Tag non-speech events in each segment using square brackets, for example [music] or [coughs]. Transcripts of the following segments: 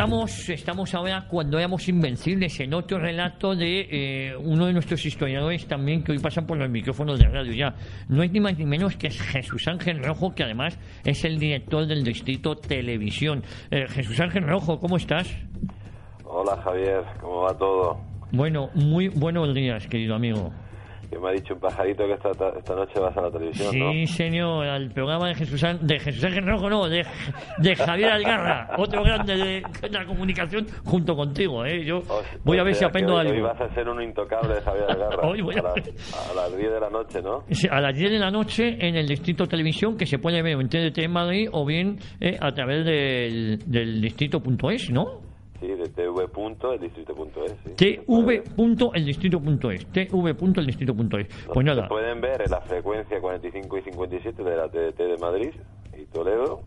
estamos, estamos ahora cuando éramos invencibles en otro relato de eh, uno de nuestros historiadores también que hoy pasan por los micrófonos de radio ya. No es ni más ni menos que es Jesús Ángel Rojo, que además es el director del Distrito Televisión. Eh, Jesús Ángel Rojo, ¿cómo estás? Hola Javier, ¿cómo va todo? Bueno, muy buenos días, querido amigo que me ha dicho un pajarito que esta, esta noche vas a la televisión, ¿no? Sí, señor, al programa de Jesús, de Jesús Ángel Rojo, no, de, de Javier Algarra, otro grande de, la comunicación junto contigo, ¿eh? Yo voy a ver si aprendo hoy, algo. Hoy vas a ser uno intocable de Javier Algarra. hoy voy a... a, a, las 10 de la noche, ¿no? A las 10 de la noche en el Distrito Televisión, que se puede ver en TDT Madrid o bien eh, a través del, del distrito.es, ¿no? Sí, de tv.eldistrito.es. Sí. tv.eldistrito.es. tv.eldistrito.es. Pues nada. Pueden ver en la frecuencia 45 y 57 de la TDT de Madrid y Toledo.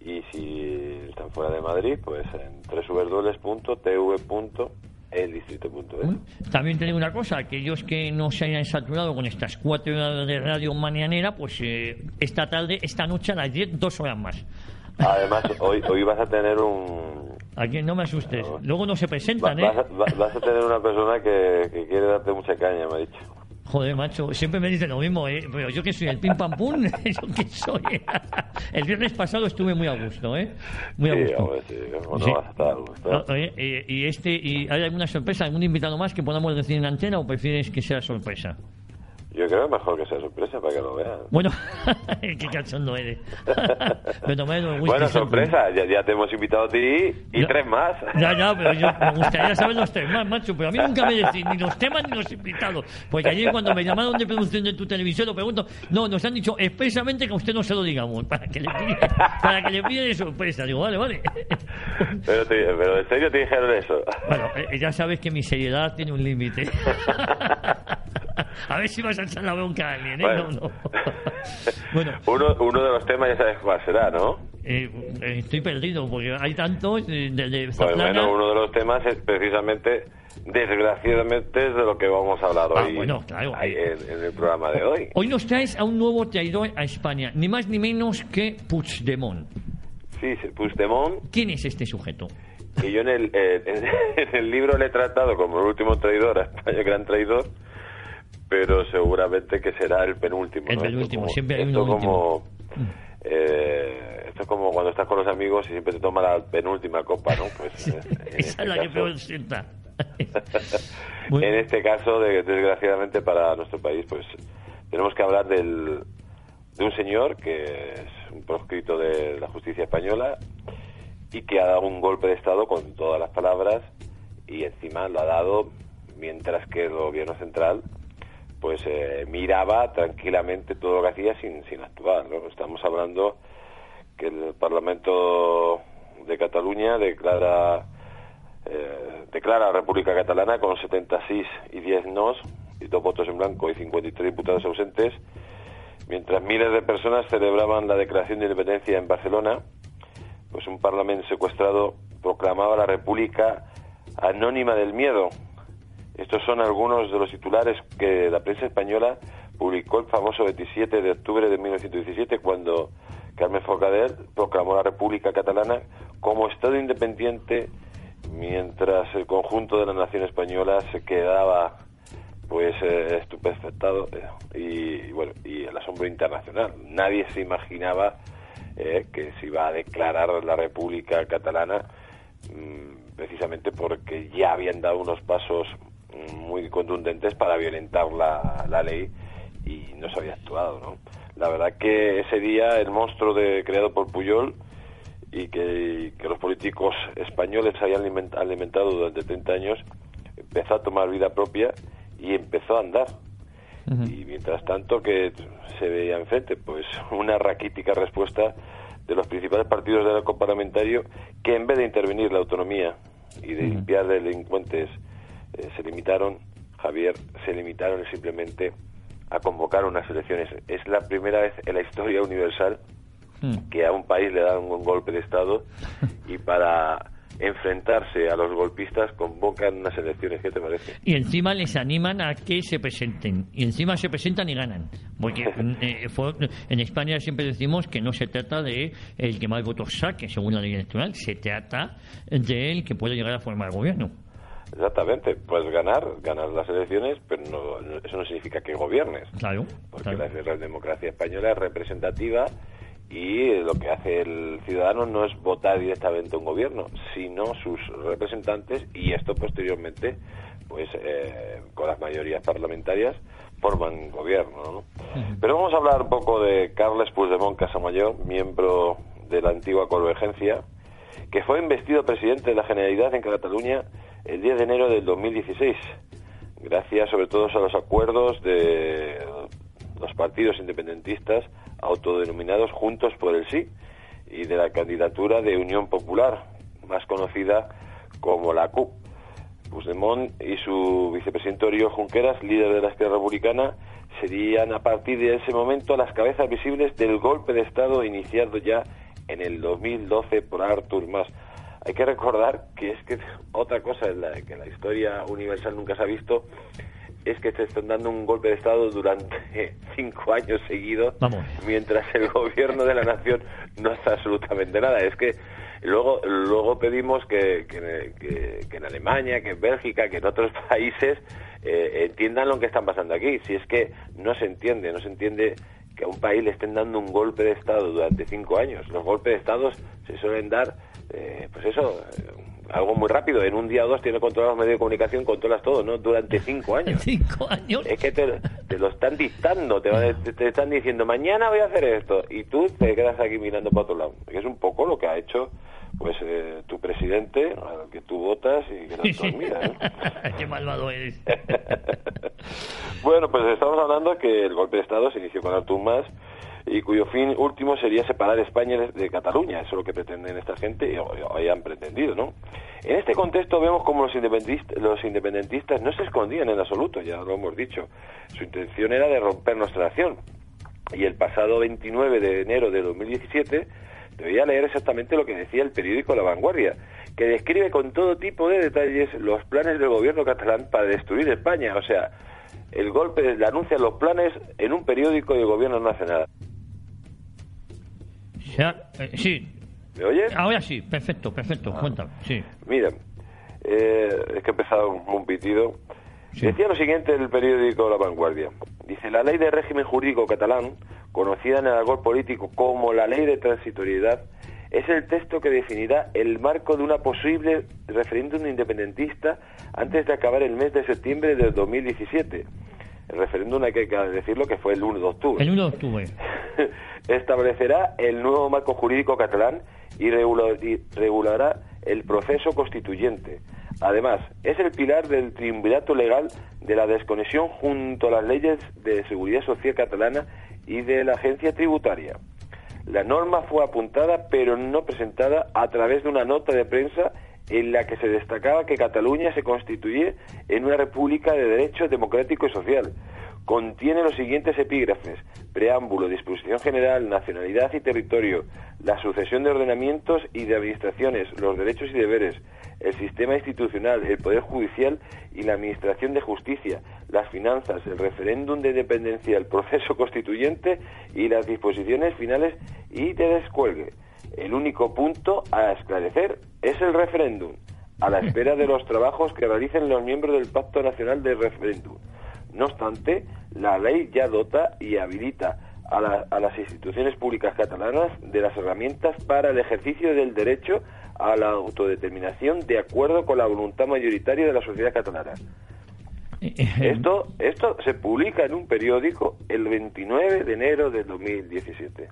Y si están fuera de Madrid, pues en www.tv.eldistrito.es. También te digo una cosa, aquellos que no se hayan saturado con estas cuatro horas de radio mañanera, pues eh, esta tarde, esta noche a las 10, dos horas más. Además, hoy, hoy vas a tener un... ¿A quién no me asustes? Luego no se presentan, ¿eh? Vas a, vas a tener una persona que, que, quiere darte mucha caña, me ha dicho. Joder, macho, siempre me dicen lo mismo, ¿eh? Pero yo que soy el pim pam pum, [laughs] ¿yo qué soy? [laughs] el viernes pasado estuve muy a gusto, ¿eh? Muy a gusto. Sí, hombre, sí. Vas a estar a gusto. Oye, y, y, este, y ¿hay alguna sorpresa, algún invitado más que podamos decir en antena o prefieres que sea sorpresa? Yo creo mejor que sea sorpresa para que lo vean. Bueno, [laughs] qué cachondo eres. [laughs] me tomé el bueno, sorpresa, ya, ya, te hemos invitado a ti y ya, tres más. Ya, ya, pero yo me [laughs] gustaría saber los tres más, macho. Pero a mí nunca me decís ni los temas ni los invitados. Porque ayer cuando me llamaron de producción de tu televisión, lo pregunto, no, nos han dicho expresamente que a usted no se lo digamos, para que le pide, para que le pide de sorpresa. Digo, vale, vale. pero, te, pero en serio te dijeron eso. Bueno, eh, ya sabes que mi seriedad tiene un límite. A ver si vas a echar la bronca a alguien, ¿eh? Bueno. No, no. [laughs] bueno. Uno, uno de los temas ya sabes cuál será, ¿no? Eh, eh, estoy perdido porque hay tantos de, de, de Pues bueno, uno de los temas es precisamente, desgraciadamente, es de lo que vamos a hablar Ah, hoy bueno, claro. en, en el programa de hoy. Hoy nos traes a un nuevo traidor a España, ni más ni menos que Puigdemont. Sí, Puigdemont, ¿Quién es este sujeto? que yo en el, eh, en, [laughs] en el libro le he tratado como el último traidor a España, el gran traidor, pero seguramente que será el penúltimo. El ¿no? Esto penúltimo, como- siempre hay como, último. eh, esto es como cuando estás con los amigos y siempre te toma la penúltima copa, ¿no? Pues, en Esa este es la que caso- peor sienta. [laughs] En este caso, de- desgraciadamente para nuestro país, pues tenemos que hablar del, de un señor que es un proscrito de la justicia española y que ha dado un golpe de Estado con todas las palabras y encima lo ha dado mientras que el gobierno central pues eh, miraba tranquilamente todo lo que hacía sin, sin actuar. ¿no? Estamos hablando que el Parlamento de Cataluña declara eh, declara la República Catalana con 76 y 10 nos y dos votos en blanco y 53 diputados ausentes, mientras miles de personas celebraban la declaración de independencia en Barcelona, pues un parlamento secuestrado proclamaba la República anónima del miedo. Estos son algunos de los titulares que la prensa española publicó el famoso 27 de octubre de 1917 cuando Carmen Forcadell proclamó la República Catalana como Estado independiente mientras el conjunto de la nación española se quedaba pues eh, estupefactado eh, y, bueno y el asombro internacional. Nadie se imaginaba eh, que se iba a declarar la República Catalana mm, precisamente porque ya habían dado unos pasos muy contundentes para violentar la, la ley y no se había actuado ¿no? la verdad que ese día el monstruo de, creado por Puyol y que, que los políticos españoles habían aliment- alimentado durante 30 años empezó a tomar vida propia y empezó a andar. Y mientras tanto que se veía enfrente pues una raquítica respuesta de los principales partidos del arco parlamentario que en vez de intervenir la autonomía y de limpiar de delincuentes eh, se limitaron Javier se limitaron simplemente a convocar unas elecciones es la primera vez en la historia universal Mm. que a un país le dan un golpe de estado [laughs] y para enfrentarse a los golpistas convocan unas elecciones. ¿Qué te parece? Y encima les animan a que se presenten. Y encima se presentan y ganan. Porque [laughs] eh, en España siempre decimos que no se trata de el que más votos saque, según la ley electoral, se trata de el que puede llegar a formar gobierno. Exactamente, puedes ganar, ganar las elecciones, pero eso no significa que gobiernes. Claro. Porque la democracia española es representativa y lo que hace el ciudadano no es votar directamente a un gobierno, sino sus representantes y esto posteriormente, pues eh, con las mayorías parlamentarias forman gobierno. ¿no? Pero vamos a hablar un poco de Carles Puigdemont Casamayor, miembro de la antigua Convergencia, que fue investido presidente de la Generalidad en Cataluña el 10 de enero del 2016, gracias sobre todo a los acuerdos de los partidos independentistas autodenominados Juntos por el Sí y de la candidatura de Unión Popular, más conocida como la CUP. Puigdemont y su vicepresidente Oriol Junqueras, líder de la Esquerra Republicana, serían a partir de ese momento las cabezas visibles del golpe de Estado iniciado ya en el 2012 por Artur Mas. Hay que recordar que es que otra cosa en la que la historia universal nunca se ha visto es que se están dando un golpe de Estado durante [laughs] cinco años seguidos, mientras el gobierno de la nación no hace absolutamente nada. Es que luego luego pedimos que, que, en Alemania, que en Bélgica, que en otros [laughs] países eh, entiendan lo que están pasando aquí. Si es que no se entiende, no se entiende que a un país le estén dando un golpe de Estado durante cinco años. Los golpes de Estado se suelen dar, eh, pues eso, algo muy rápido. En un día o dos tienes controlados los medios de comunicación, controlas todo, ¿no? Durante cinco [laughs] años. ¿Cinco años? Es que te, lo están dictando, te, te, están diciendo, mañana voy a hacer esto, y tú te quedas aquí mirando para otro lado. Es un poco lo que ha hecho pues eh, tu presidente, al que tú votas y que no mira. ¿eh? [laughs] Qué malvado eres. [laughs] bueno, pues estamos hablando que el golpe de Estado se inició con Artur Mas y cuyo fin último sería separar España de Cataluña. Eso es lo que pretenden esta gente y hoy han pretendido, ¿no? En este contexto vemos como los independentistas, los independentistas no se escondían en absoluto, ya lo hemos dicho. Su intención era de romper nuestra nación. Y el pasado 29 de enero de 2017 te voy a leer exactamente lo que decía el periódico La Vanguardia, que describe con todo tipo de detalles los planes del gobierno catalán para destruir España. O sea, el golpe, le anuncian los planes en un periódico del gobierno nacional. Ya, eh, sí. ¿Me oyes? Ahora sí, perfecto, perfecto, ah. cuéntame, sí. Mira, eh, es que he empezado un, pitido. Decía lo siguiente el periódico La Vanguardia. Dice, la ley de régimen jurídico catalán, conocida en el algor político como la ley de transitoriedad, es el texto que definirá el marco de una posible referéndum independentista antes de acabar el mes de septiembre del 2017. El referéndum hay que decirlo que fue el 1 de octubre. El 1 de octubre. [laughs] Establecerá el nuevo marco jurídico catalán y regulará el proceso constituyente. Además, es el pilar del triunvirato legal de la desconexión junto a las leyes de seguridad social catalana y de la agencia tributaria. La norma fue apuntada pero no presentada a través de una nota de prensa en la que se destacaba que Cataluña se constituye en una república de derecho democrático y social. Contiene los siguientes epígrafes: preámbulo, disposición general, nacionalidad y territorio, la sucesión de ordenamientos y de administraciones, los derechos y deberes, el sistema institucional, el poder judicial y la administración de justicia, las finanzas, el referéndum de dependencia, el proceso constituyente y las disposiciones finales y de descuelgue. El único punto a esclarecer es el referéndum, a la espera de los trabajos que realicen los miembros del Pacto Nacional de Referéndum. No obstante, la ley ya dota y habilita a, a, las instituciones públicas catalanas de las herramientas para el ejercicio del derecho a la autodeterminación de acuerdo con la voluntad mayoritaria de la sociedad catalana. Eh, eh, esto, esto se publica en un periódico el 29 de enero de 2017.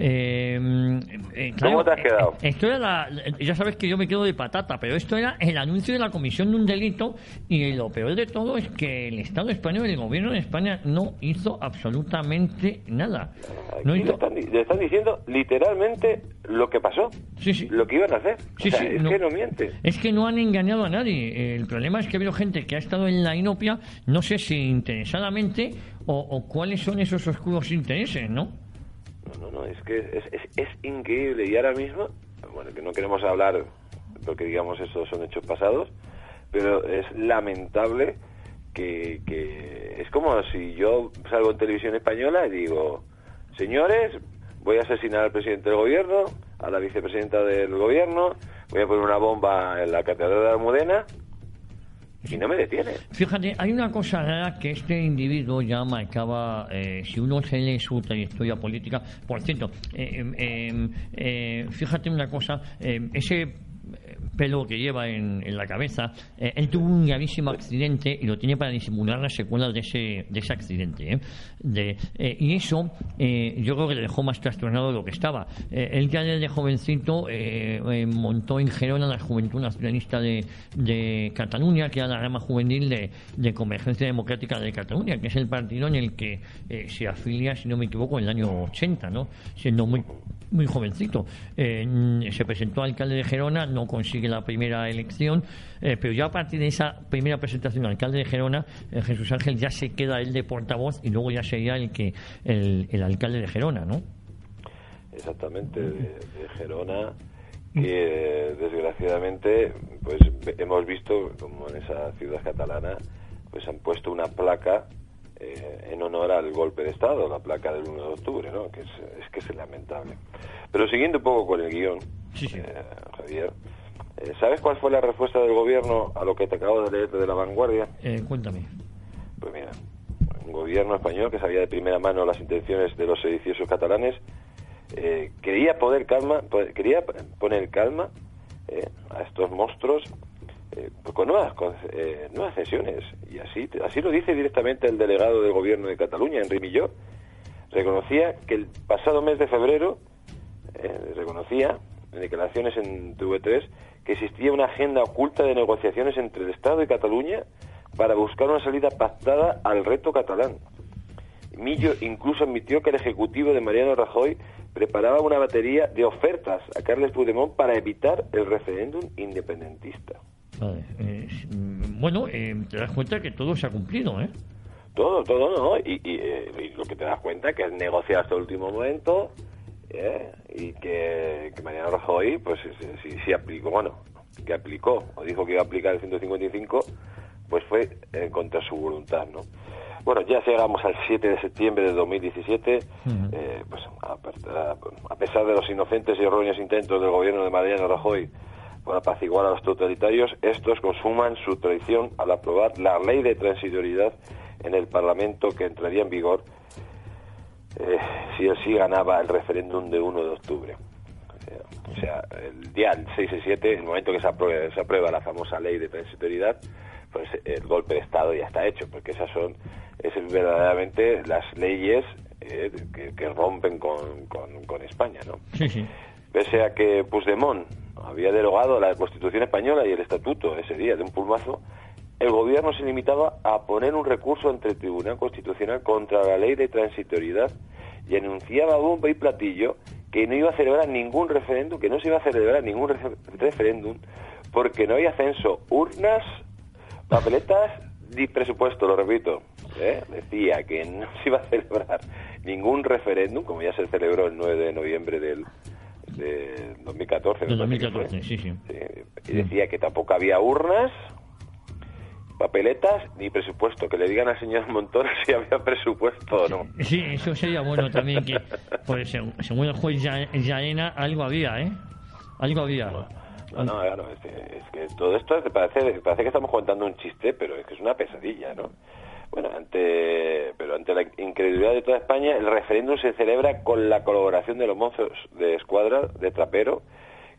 Eh, eh, ¿Cómo te has quedado? Eh, esto era ya sabes que yo me quedo de patata, pero esto era el anuncio de la comisión de un delito y lo peor de todo es que el Estado español, el gobierno de España no hizo absolutamente nada. No le, están, diciendo literalmente lo que pasó, sí, sí. lo que iban a hacer. es que no miente. Es que no han engañado a nadie. El problema es que ha habido gente que ha estado en la inopia, no sé si interesadamente o, o cuáles son esos oscuros intereses, ¿no? No, no, es que es, es, increíble. Y ahora mismo, bueno, que no queremos hablar porque digamos esos son hechos pasados, pero es lamentable que, que es como si yo salgo en televisión española y digo, señores, voy a asesinar al presidente del gobierno, a la vicepresidenta del gobierno, voy a poner una bomba en la catedral de Almudena y no me detiene. Fíjate, hay una cosa rara que este individuo ya marcaba, eh, si uno se lee su trayectoria política, por cierto, eh, eh, eh fíjate una cosa, ese pelo que lleva en, la cabeza, eh, él tuvo un gravísimo accidente y lo tiene para disimular las secuelas de ese, de ese accidente. ¿eh? Eh, y eso yo creo que le dejó más trastornado de lo que estaba. él ya desde jovencito montó en Gerona la Juventud Nacionalista de, de Cataluña, que era la rama juvenil de, de, Convergencia Democrática de Cataluña, que es el partido en el que se afilia, si no me equivoco, en el año 80, ¿no? siendo muy muy jovencito. se presentó alcalde de Gerona, no consigue la primera elección, eh, pero ya a partir de esa primera presentación alcalde de Gerona, eh, Jesús Ángel ya se queda él de portavoz y luego ya sería el que el, alcalde de Gerona, ¿no? Exactamente, de, Gerona que desgraciadamente pues hemos visto como en esa ciudad catalana pues han puesto una placa eh, en honor al golpe de Estado, la placa del 1 de octubre, ¿no? que es, es que es lamentable. Pero siguiendo un poco con el guion, Javier, eh, ¿Sabes cuál fue la respuesta del gobierno a lo que te acabo de leer de la vanguardia? Eh, cuéntame. Pues mira, un gobierno español que sabía de primera mano las intenciones de los sediciosos catalanes eh, quería poder calma, quería poner calma a estos monstruos con nuevas nuevas cesiones y así así lo dice directamente el delegado del gobierno de Cataluña, Enrique Milló. Reconocía que el pasado mes de febrero reconocía en declaraciones en TV3 que existía una agenda oculta de negociaciones entre el Estado y Cataluña para buscar una salida pactada al reto catalán. Millo incluso admitió que el Ejecutivo de Mariano Rajoy preparaba una batería de ofertas a Carles Puigdemont para evitar el referéndum independentista. Eh, bueno, eh, te das cuenta que todo se ha cumplido, ¿eh? Todo, todo, ¿no? Y, eh, lo que te das cuenta que es negociar hasta el último momento, ¿eh? y que, que, Mariano Rajoy pues si, si, aplicó, bueno, que aplicó o dijo que iba a aplicar el 155, pues fue en contra su voluntad, ¿no? Bueno, ya llegamos al 7 de septiembre de 2017, eh, pues a, pesar de los inocentes y erróneos intentos del gobierno de Mariano Rajoy por apaciguar a los totalitarios, estos consuman su traición al aprobar la ley de transitoriedad en el Parlamento que entraría en vigor eh, si él sí ganaba el referéndum de 1 de octubre. O sea, el día 6 y 7, el momento que se aprueba, se aprueba la famosa ley de transitoriedad, pues el golpe de Estado ya está hecho, porque esas son es verdaderamente las leyes eh, que, rompen con, con, España, ¿no? Pese a que Puigdemont había derogado la Constitución española y el Estatuto ese día de un pulmazo, el gobierno se limitaba a poner un recurso ante el Tribunal Constitucional contra la ley de transitoriedad y anunciaba bomba y platillo que no iba a celebrar ningún referéndum, que no se iba a celebrar ningún referéndum porque no había censo, urnas, papeletas ni presupuesto, lo repito. ¿eh? Decía que no se iba a celebrar ningún referéndum, como ya se celebró el 9 de noviembre del, de 2014. 2014, sí, sí. Y decía que tampoco había urnas, papeletas ni presupuesto. Que le digan al señor Montoro [laughs] si había presupuesto o no. Sí, eso sería bueno también que, pues, según el juez Yaena, algo había, ¿eh? Algo había. No, no, claro, es que, todo esto parece, parece que estamos contando un chiste, pero es que es una pesadilla, ¿no? Bueno, ante, pero ante la incredulidad de toda España, el referéndum se celebra con la colaboración de los mozos de escuadra de Trapero,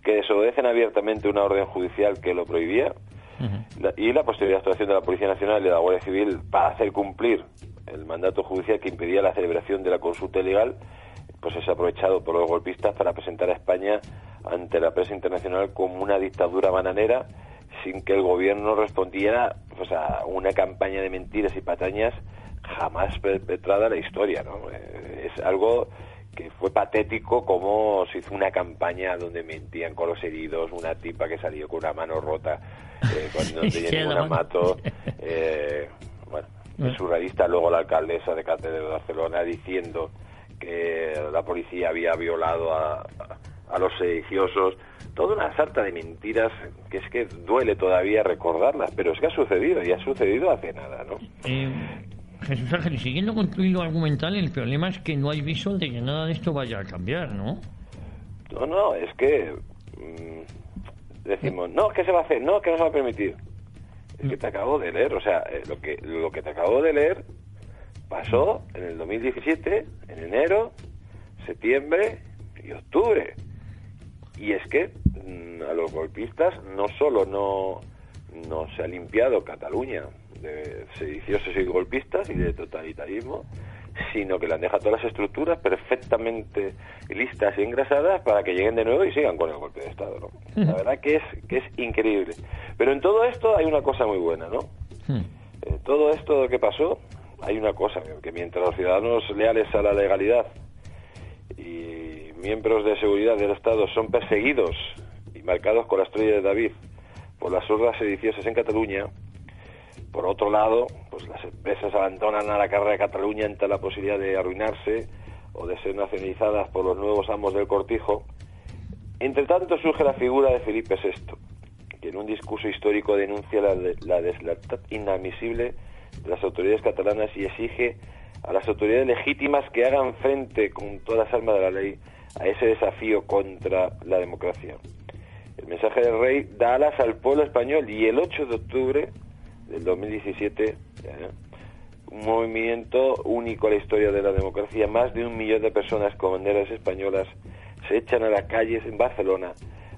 que desobedecen abiertamente una orden judicial que lo prohibía, y la posterior actuación de la Policía Nacional y de la Guardia Civil para hacer cumplir el mandato judicial que impedía la celebración de la consulta ilegal, pues es aprovechado por los golpistas para presentar a España ante la prensa internacional como una dictadura bananera sin que el gobierno respondiera pues, a una campaña de mentiras y patañas jamás perpetrada en la historia. ¿no? Eh, es algo que fue patético como se hizo una campaña donde mentían con los heridos, una tipa que salió con una mano rota eh, [laughs] cuando no tenía ningún amato. [laughs] Eh, bueno, es surrealista luego la alcaldesa de Catedral de Barcelona diciendo que la policía había violado a, a los sediciosos, toda una sarta de mentiras que es que duele todavía recordarlas, pero es que ha sucedido y ha sucedido hace nada, ¿no? Eh, Jesús Ángel, siguiendo con tu hilo argumental, el problema es que no hay viso de que nada de esto vaya a cambiar, ¿no? No, no, es que mm, decimos, no, ¿qué se va a hacer? No, que no se va a permitir. Es que te acabo de leer, o sea, eh, lo que lo que te acabo de leer pasó en el 2017, en enero, septiembre y octubre. Y es que mm, a los golpistas no solo no, no se ha limpiado Cataluña de sediciosos y golpistas y de totalitarismo, sino que le han dejado todas las estructuras perfectamente listas y engrasadas para que lleguen de nuevo y sigan con el golpe de Estado. ¿no? La verdad que es, que es increíble. Pero en todo esto hay una cosa muy buena, ¿no? Eh, todo esto que pasó, hay una cosa, que mientras los ciudadanos leales a la legalidad y miembros de seguridad del Estado son perseguidos y marcados con la estrella de David por las hordas sediciosas en Cataluña, por otro lado, pues las empresas abandonan a la carrera de Cataluña ante la posibilidad de arruinarse o de ser nacionalizadas por los nuevos amos del cortijo. Entre tanto surge la figura de Felipe VI, que en un discurso histórico denuncia la, la deslealtad inadmisible de las autoridades catalanas y exige a las autoridades legítimas que hagan frente con todas las armas de la ley a ese desafío contra la democracia. El mensaje del rey da alas al pueblo español y el 8 de octubre del 2017, ¿eh? un movimiento único en la historia de la democracia, más de un millón de personas con banderas españolas se echan a las calles en Barcelona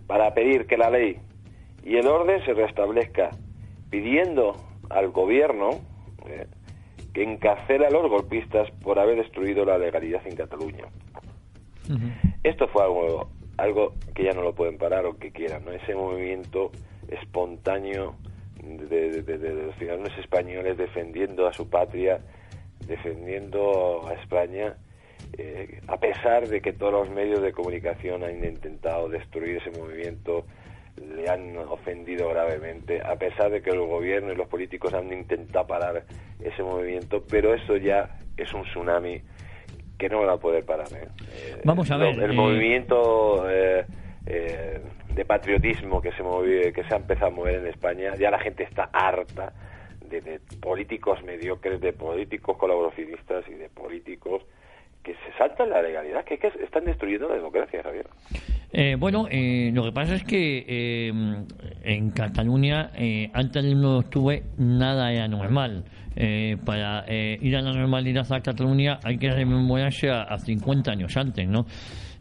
para pedir que la ley y el orden se restablezca, pidiendo al gobierno ¿eh? que encarcela a los golpistas por haber destruido la legalidad en Cataluña. Esto fue algo, algo que ya no lo pueden parar o que quieran, ¿no? Ese movimiento espontáneo de, de- de- de los ciudadanos españoles defendiendo a su patria, defendiendo a España, eh, a pesar de que todos los medios de comunicación han intentado destruir ese movimiento, le han ofendido gravemente, a pesar de que el gobierno y los políticos han intentado parar ese movimiento, pero eso ya es un tsunami que no va a poder parar. ¿eh? Eh, Vamos a lo- ver, El eh, movimiento eh, eh, de patriotismo que se, que se ha empezado a mover en España, ya la gente está harta de, de políticos mediocres, de políticos colaboracionistas y de políticos que se saltan la legalidad, que, que están destruyendo la democracia, Javier. Eh, bueno, eh, lo que pasa es que eh, en Cataluña, eh, antes del 1 de octubre, nada era normal. Eh, para eh, ir a la normalidad a Cataluña hay que rememorarse a, a 50 años antes, ¿no?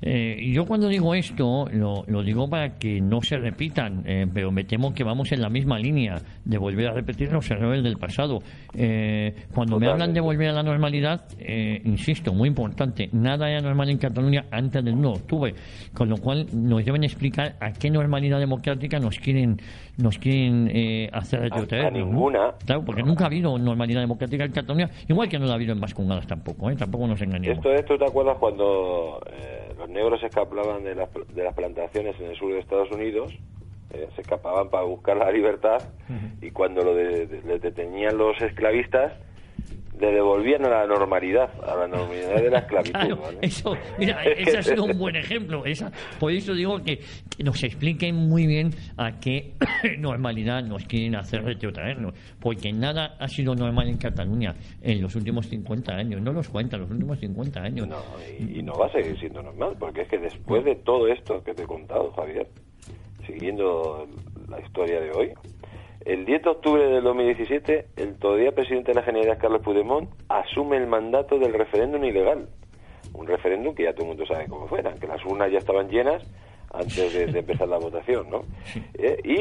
Eh, yo cuando digo esto, lo, lo digo para que no se repitan, eh, pero me temo que vamos en la misma línea de volver a repetir los errores del pasado. Eh, cuando me hablan de volver a la normalidad, eh, insisto, muy importante, nada era normal en Cataluña antes del 1 de octubre, con lo cual nos deben explicar a qué normalidad democrática nos quieren nos quieren eh, hacer retrotraer. a ¿no? ninguna. Claro, porque nunca ha habido normalidad democrática en Cataluña, igual que no la ha habido en Vascongadas tampoco, ¿eh? tampoco nos engañemos. Esto, esto te acuerdas cuando eh, los negros se escapaban de las, de las plantaciones en el sur de Estados Unidos, eh, se escapaban para buscar la libertad y cuando lo de- de- les detenían los esclavistas, le devolvían a la normalidad, a la normalidad de la esclavitud. Claro, ¿vale? eso, mira, [laughs] ese ha sido un [laughs] buen ejemplo. Esa, por eso digo que, que nos expliquen muy bien a qué [coughs] normalidad nos quieren hacer retrotraernos. Porque nada ha sido normal en Cataluña en los últimos 50 años. No los cuenta, los últimos 50 años. No, y, y no va a seguir siendo normal, porque es que después de todo esto que te he contado, Javier, siguiendo la historia de hoy, el 10 de octubre del 2017, el todavía presidente de la Generalidad, Carlos Puigdemont, asume el mandato del referéndum ilegal. Un referéndum que ya todo el mundo sabe cómo fuera, que las urnas ya estaban llenas antes de, de empezar la votación, ¿no? Eh, y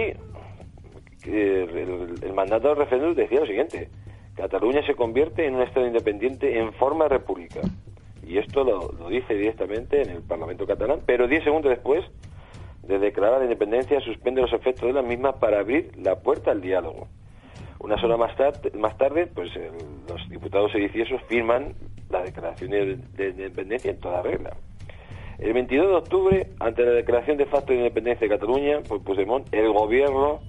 eh, el, el mandato del referéndum decía lo siguiente, Cataluña se convierte en un Estado independiente en forma república. Y esto lo, lo dice directamente en el Parlamento catalán, pero 10 segundos después de declarar la independencia suspende los efectos de la misma para abrir la puerta al diálogo. Unas horas más, tarde, más tarde, pues los diputados sediciosos firman la declaración de, de independencia en toda regla. El 22 de octubre, ante la declaración de facto de independencia de Cataluña por el gobierno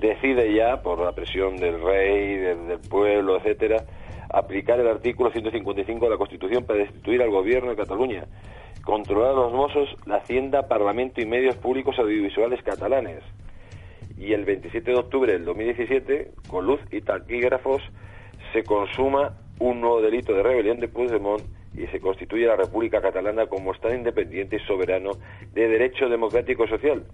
decide ya, por la presión del rey, del, del pueblo, etcétera, aplicar el artículo 155 de la Constitución para destituir al gobierno de Cataluña. Controlar los Mossos, la Hacienda, Parlamento y medios públicos audiovisuales catalanes. Y el 27 de octubre del 2017, con luz y taquígrafos, se consuma un nuevo delito de rebelión de Puigdemont y se constituye la República Catalana como Estado independiente y soberano de derecho democrático social.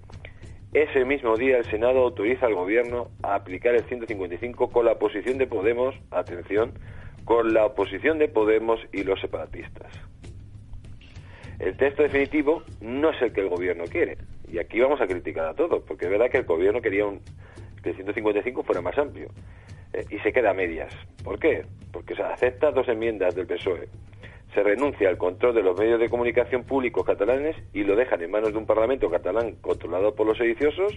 Ese mismo día el Senado autoriza al Gobierno a aplicar el 155 con la oposición de Podemos, atención, con la oposición de Podemos y los separatistas. El texto definitivo no es el que el Gobierno quiere. Y aquí vamos a criticar a todos, porque es verdad que el Gobierno quería un, que el 155 fuera más amplio. Eh, y se queda a medias. ¿Por qué? Porque se acepta dos enmiendas del PSOE se renuncia al control de los medios de comunicación públicos catalanes y lo dejan en manos de un Parlamento catalán controlado por los sediciosos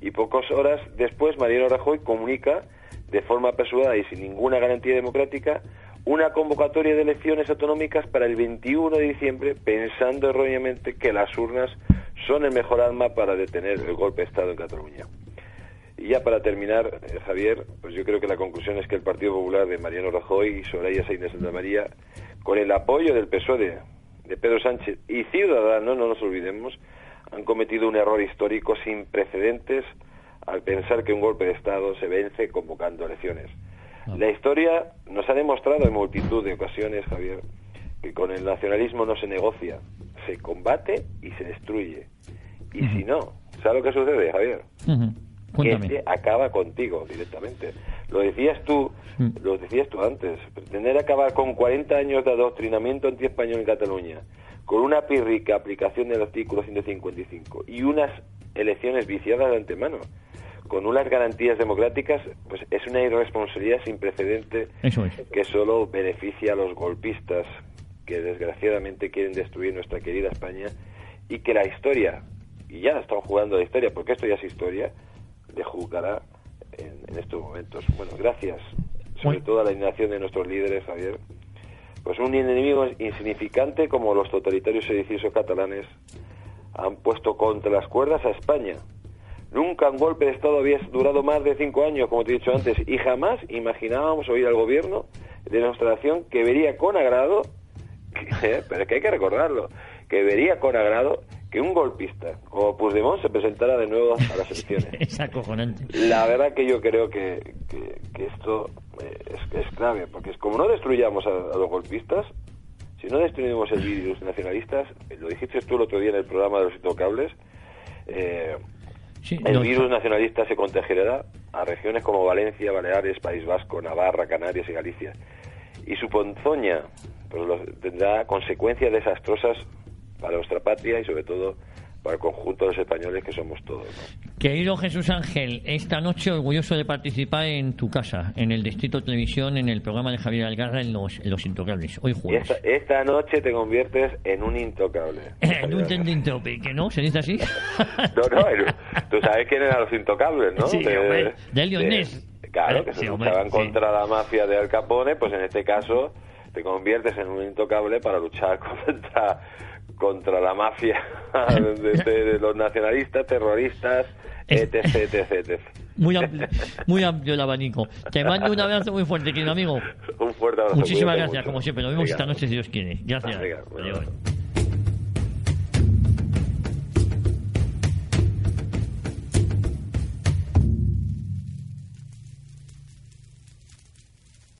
y pocas horas después Mariano Rajoy comunica de forma apresurada y sin ninguna garantía democrática una convocatoria de elecciones autonómicas para el 21 de diciembre pensando erróneamente que las urnas son el mejor arma para detener el golpe de Estado en Cataluña. Y ya para terminar, eh, Javier, pues yo creo que la conclusión es que el Partido Popular de Mariano Rajoy y Soraya Sainz de María con el apoyo del PSOE de, Pedro Sánchez y Ciudadanos, no nos olvidemos, han cometido un error histórico sin precedentes al pensar que un golpe de Estado se vence convocando elecciones. La historia nos ha demostrado en multitud de ocasiones, Javier, que con el nacionalismo no se negocia, se combate y se destruye. Y si no, ¿sabes lo que sucede, Javier? que acaba contigo directamente. Lo decías tú, mm. lo decías tú antes, pretender acabar con 40 años de adoctrinamiento anti-español en Cataluña, con una pírrica aplicación del artículo 155 y unas elecciones viciadas de antemano, con unas garantías democráticas, pues es una irresponsabilidad sin precedente que solo beneficia a los golpistas que desgraciadamente quieren destruir nuestra querida España y que la historia, y ya están jugando la historia, porque esto ya es historia, le juzgará en, estos momentos. Bueno, gracias sobre todo a la indignación de nuestros líderes, Javier. Pues un enemigo insignificante como los totalitarios sediciosos catalanes han puesto contra las cuerdas a España. Nunca un golpe de Estado había durado más de cinco años, como te he dicho antes, y jamás imaginábamos oír al gobierno de nuestra nación que vería con agrado, [laughs] pero es que hay que recordarlo, que vería con agrado que un golpista como Puigdemont se presentara de nuevo a las [laughs] elecciones. es acojonante. La verdad que yo creo que, que, esto eh, es, es, clave, porque es como no destruyamos a, los golpistas, si no destruimos el [laughs] virus nacionalistas, lo dijiste tú el otro día en el programa de los intocables, eh, el virus nacionalista se contagiará a regiones como Valencia, Baleares, País Vasco, Navarra, Canarias y Galicia. Y su ponzoña pues, tendrá consecuencias desastrosas para nuestra patria y sobre todo para el conjunto de los españoles que somos todos. Querido Jesús Ángel, esta noche orgulloso de participar en tu casa, en el Distrito Televisión, en el programa de Javier Algarra en Los, los Intocables, hoy jueves. Esta, noche te conviertes en un intocable. [laughs] en un intocable, ¿que no? ¿Se dice así? [laughs] no, no, tú sabes quién eran los intocables, ¿no? Sí, de, de Leonés. Claro, que se luchaban contra la mafia de Al Capone, pues en este caso te conviertes en un intocable para luchar [laughs] contra contra la mafia [laughs] de, los nacionalistas, terroristas, etc, etc, etc. Muy amplio, muy amplio el abanico. Te mando un abrazo muy fuerte, querido amigo. Un fuerte abrazo. Muchísimas gracias, como siempre. Nos vemos esta noche si Dios quiere. Gracias.